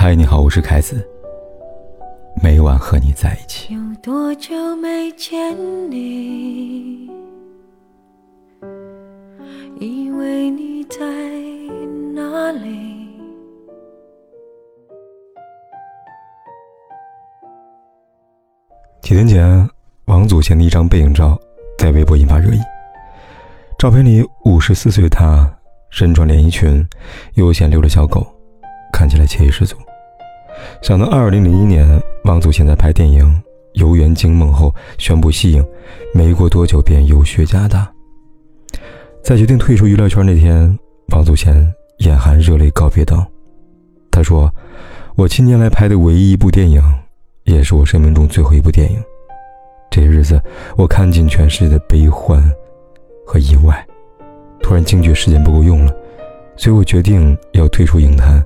嗨，你好，我是凯子。每晚和你在一起。有多久没见你？以为你在哪里？几天前，王祖贤的一张背影照在微博引发热议。照片里，五十四岁的他身穿连衣裙，悠闲遛着小狗，看起来惬意十足。想到二零零一年，王祖贤在拍电影《游园惊梦》后宣布息影，没过多久便有血加大。在决定退出娱乐圈那天，王祖贤眼含热泪告别道：“他说，我七年来拍的唯一一部电影，也是我生命中最后一部电影。这些日子，我看尽全世界的悲欢。”和意外，突然惊觉时间不够用了，所以我决定要退出影坛，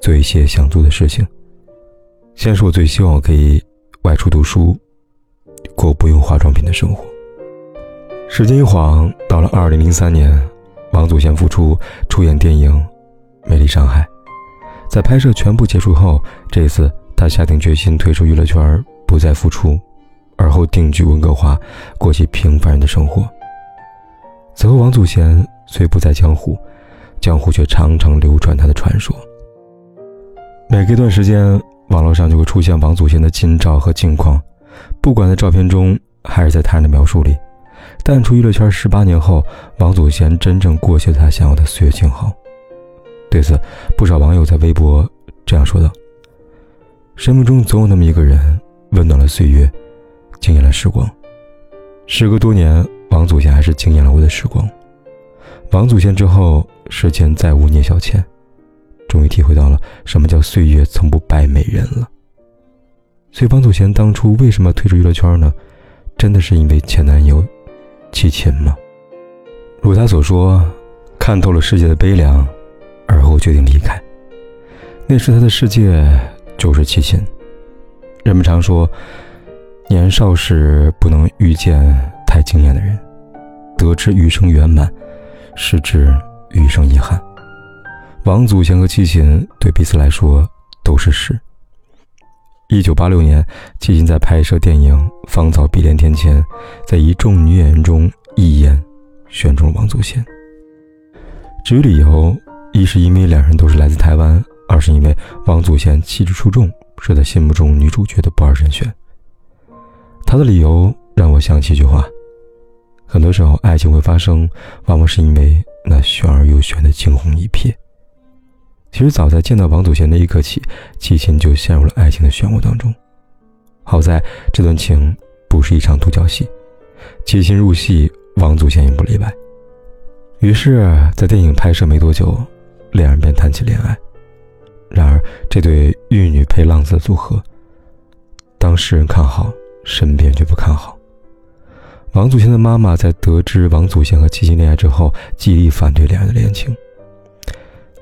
做一些想做的事情。先是我最希望我可以外出读书，过不用化妆品的生活。时间一晃到了二零零三年，王祖贤复出出演电影《美丽上海》。在拍摄全部结束后，这一次他下定决心退出娱乐圈，不再复出，而后定居温哥华，过起平凡人的生活。此后，王祖贤虽不在江湖，江湖却常常流传他的传说。每隔一段时间，网络上就会出现王祖贤的近照和近况，不管在照片中还是在他人的描述里。淡出娱乐圈十八年后，王祖贤真正过起了他想要的岁月静好。对此，不少网友在微博这样说道：“生命中总有那么一个人，温暖了岁月，惊艳了时光。时隔多年。”王祖贤还是惊艳了我的时光。王祖贤之后，世间再无聂小倩，终于体会到了什么叫岁月从不败美人了。所以，王祖贤当初为什么退出娱乐圈呢？真的是因为前男友齐秦吗？如他所说，看透了世界的悲凉，而后决定离开。那时他的世界就是齐秦。人们常说，年少时不能遇见。太惊艳的人，得知余生圆满，失之余生遗憾。王祖贤和齐秦对彼此来说都是事。一九八六年，齐秦在拍摄电影《芳草碧连天》前，在一众女演员中一眼选中了王祖贤。至于理由，一是因为两人都是来自台湾，二是因为王祖贤气质出众，是他心目中女主角的不二人选。他的理由让我想起一句话。很多时候，爱情会发生，往往是因为那玄而又玄的惊鸿一瞥。其实，早在见到王祖贤那一刻起，齐秦就陷入了爱情的漩涡当中。好在这段情不是一场独角戏，齐秦入戏，王祖贤也不例外。于是，在电影拍摄没多久，两人便谈起恋爱。然而，这对玉女配浪子的组合，当世人看好，身边却不看好。王祖贤的妈妈在得知王祖贤和齐秦恋爱之后，极力反对两人的恋情。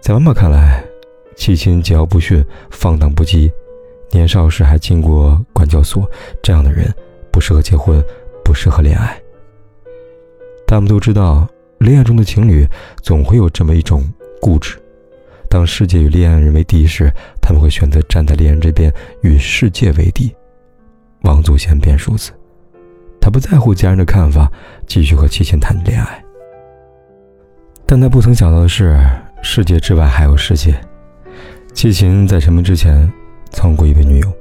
在妈妈看来，齐秦桀骜不驯、放荡不羁，年少时还进过管教所，这样的人不适合结婚，不适合恋爱。但我们都知道，恋爱中的情侣总会有这么一种固执：当世界与恋爱人为敌时，他们会选择站在恋人这边，与世界为敌。王祖贤便如此。他不在乎家人的看法，继续和齐秦谈恋爱。但他不曾想到的是，世界之外还有世界。齐秦在成名之前，曾过一位女友，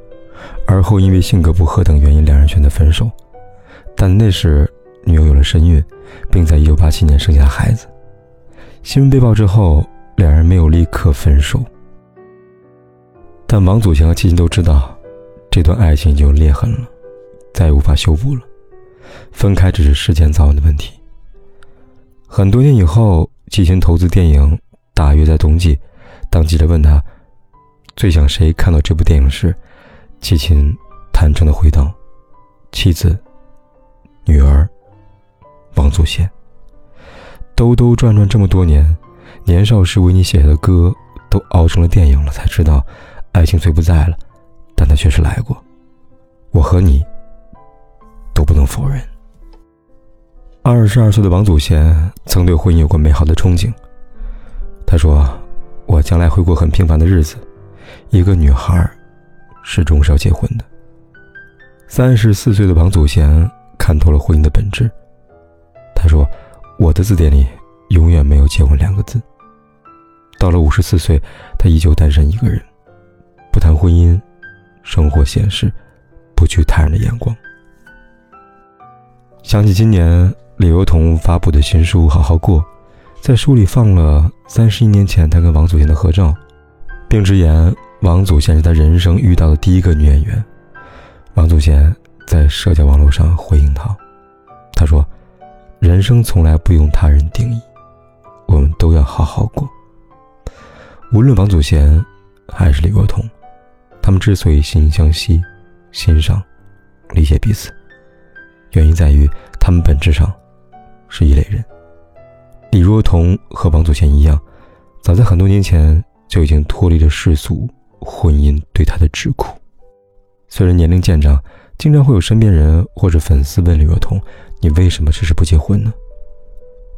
而后因为性格不合等原因，两人选择分手。但那时女友有了身孕，并在1987年生下孩子。新闻被曝之后，两人没有立刻分手。但王祖贤和齐秦都知道，这段爱情已经有裂痕了，再也无法修补了。分开只是时间早晚的问题。很多年以后，齐秦投资电影，大约在冬季。当记者问他最想谁看到这部电影时，齐秦坦诚地回道：“妻子、女儿、王祖贤。”兜兜转转这么多年，年少时为你写的歌都熬成了电影了，才知道，爱情虽不在了，但它确实来过。我和你。都不能否认。二十二岁的王祖贤曾对婚姻有过美好的憧憬。他说：“我将来会过很平凡的日子，一个女孩始终是要结婚的。三十四岁的王祖贤看透了婚姻的本质。他说：“我的字典里永远没有结婚两个字。”到了五十四岁，他依旧单身一个人，不谈婚姻，生活现实，不惧他人的眼光。想起今年李幼彤发布的新书《好好过》，在书里放了三十一年前他跟王祖贤的合照，并直言王祖贤是他人生遇到的第一个女演员。王祖贤在社交网络上回应他，他说：“人生从来不用他人定义，我们都要好好过。”无论王祖贤还是李若彤，他们之所以惺惺相惜、欣赏、理解彼此，原因在于他们本质上是一类人。李若彤和王祖贤一样，早在很多年前就已经脱离了世俗婚姻对她的桎梏。虽然年龄渐长，经常会有身边人或者粉丝问李若彤：“你为什么迟迟不结婚呢？”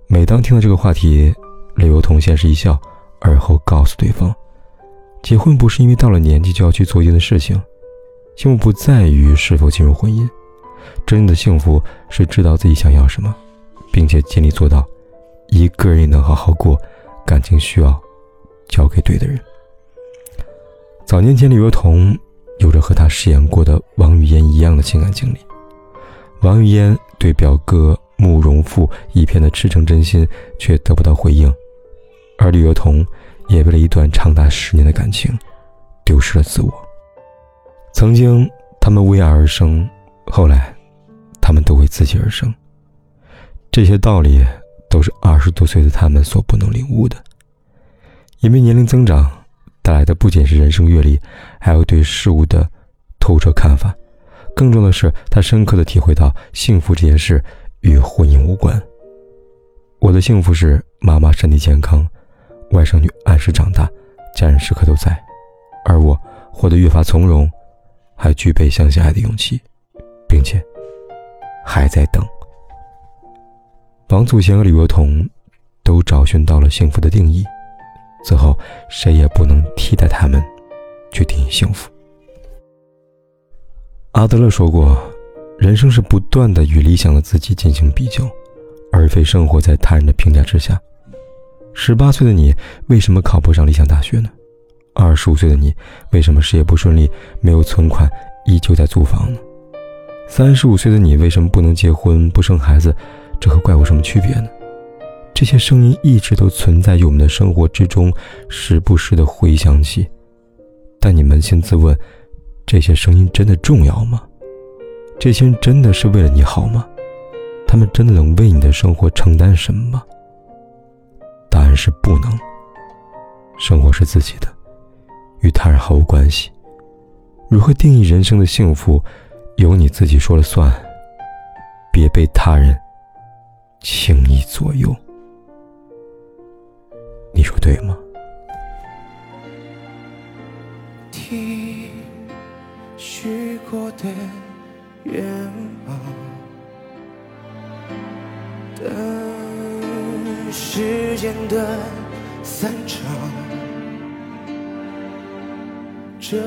每当听到这个话题，李若彤先是一笑。而后告诉对方，结婚不是因为到了年纪就要去做一件事情，幸福不在于是否进入婚姻，真正的幸福是知道自己想要什么，并且尽力做到，一个人也能好好过，感情需要交给对的人。早年间，李若彤有着和她饰演过的王语嫣一样的情感经历，王语嫣对表哥慕容复一片的赤诚真心，却得不到回应。而李若彤也为了一段长达十年的感情，丢失了自我。曾经他们为爱而生，后来他们都为自己而生。这些道理都是二十多岁的他们所不能领悟的。因为年龄增长带来的不仅是人生阅历，还有对事物的透彻看法。更重要的是，他深刻的体会到幸福这件事与婚姻无关。我的幸福是妈妈身体健康。外甥女按时长大，家人时刻都在，而我活得越发从容，还具备相信爱的勇气，并且还在等。王祖贤和李若彤都找寻到了幸福的定义，此后谁也不能替代他们去定义幸福。阿德勒说过，人生是不断的与理想的自己进行比较，而非生活在他人的评价之下。十八岁的你为什么考不上理想大学呢？二十五岁的你为什么事业不顺利、没有存款、依旧在租房呢？三十五岁的你为什么不能结婚、不生孩子？这和怪物什么区别呢？这些声音一直都存在于我们的生活之中，时不时的回响起。但你扪心自问，这些声音真的重要吗？这些人真的是为了你好吗？他们真的能为你的生活承担什么吗？答案是不能。生活是自己的，与他人毫无关系。如何定义人生的幸福，由你自己说了算。别被他人轻易左右。你说对吗？听许过的愿望。等时间的散场，这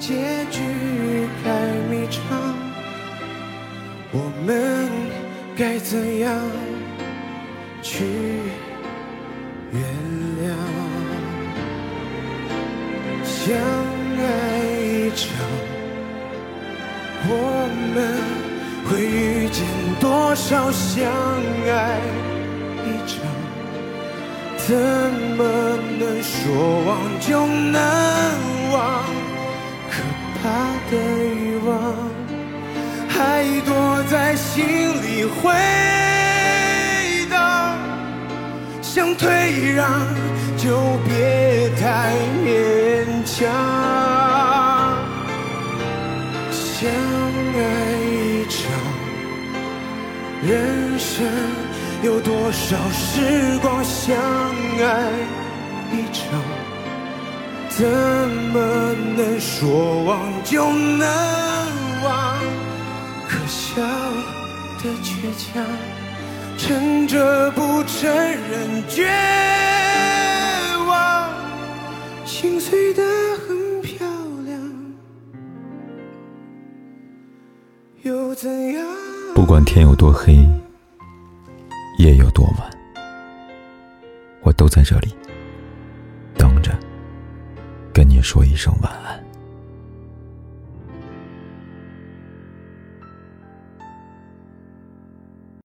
结局太迷长，我们该怎样去原谅？相爱一场，我们会遇见多少相爱一场？怎么能说忘就能忘？可怕的欲望还躲在心里回荡，想退让就别太勉强。相爱一场，人生。有多少时光相爱一场，怎么能说忘就能忘？笑的倔强，撑着不承认绝望，心碎的很漂亮，又怎样？不管天有多黑，夜有多晚，我都在这里等着，跟你说一声晚安。